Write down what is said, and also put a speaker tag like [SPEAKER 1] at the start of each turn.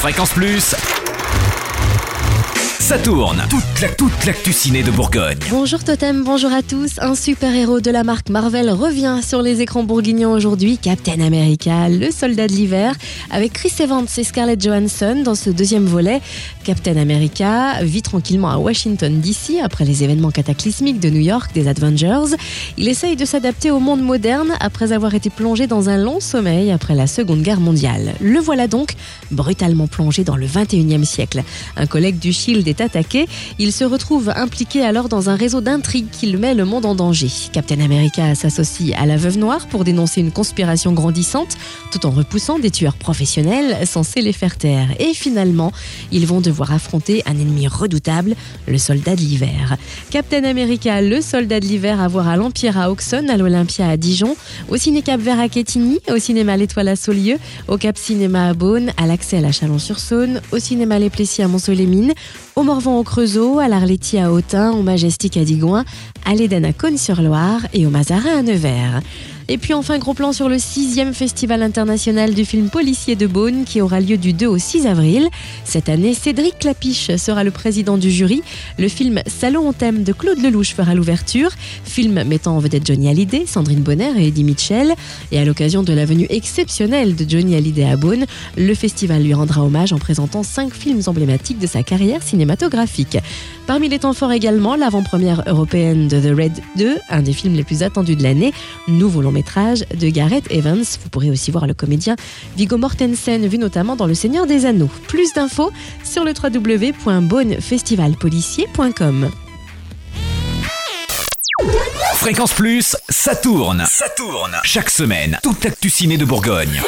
[SPEAKER 1] Fréquence Plus. Ça tourne. Toute, la, toute l'actu ciné de Bourgogne.
[SPEAKER 2] Bonjour Totem, bonjour à tous. Un super-héros de la marque Marvel revient sur les écrans bourguignons aujourd'hui, Captain America, le soldat de l'hiver, avec Chris Evans et Scarlett Johansson dans ce deuxième volet. Captain America vit tranquillement à Washington DC après les événements cataclysmiques de New York des Avengers. Il essaye de s'adapter au monde moderne après avoir été plongé dans un long sommeil après la Seconde Guerre mondiale. Le voilà donc brutalement plongé dans le 21e siècle. Un collègue du Shield est attaqué. Il se retrouve impliqué alors dans un réseau d'intrigues qui met le monde en danger. Captain America s'associe à la Veuve Noire pour dénoncer une conspiration grandissante, tout en repoussant des tueurs professionnels censés les faire taire. Et finalement, ils vont devoir affronter un ennemi redoutable, le soldat de l'hiver. Captain America, le soldat de l'hiver, à voir à l'Empire à Auxonne, à l'Olympia à Dijon, au Ciné Cap Vert à Quetigny, au cinéma L'Étoile à Saulieu, au Cap Cinéma à Beaune, à l'Axel à Chalon-sur-Saône, au cinéma Les Plessis à Mont-Soleil-Mines, au Morvan au Creusot, à l'Arletti à Autun, au Majestic à Digoin, à l'Éden à Cône-sur-Loire et au Mazarin à Nevers. Et puis enfin, gros plan sur le 6e Festival international du film policier de Beaune qui aura lieu du 2 au 6 avril. Cette année, Cédric Clapiche sera le président du jury. Le film Salon en thème de Claude Lelouch fera l'ouverture. Film mettant en vedette Johnny Hallyday, Sandrine Bonner et Eddie Mitchell. Et à l'occasion de la venue exceptionnelle de Johnny Hallyday à Beaune, le festival lui rendra hommage en présentant cinq films emblématiques de sa carrière cinématographique. Parmi les temps forts également, l'avant-première européenne de The Red 2, un des films les plus attendus de l'année, nouveau long métrage de Gareth Evans. Vous pourrez aussi voir le comédien Viggo Mortensen, vu notamment dans Le Seigneur des Anneaux. Plus d'infos sur le www.bonnefestivalpolicier.com.
[SPEAKER 1] Fréquence Plus, ça tourne. Ça tourne. Chaque semaine, toute l'actu ciné de Bourgogne.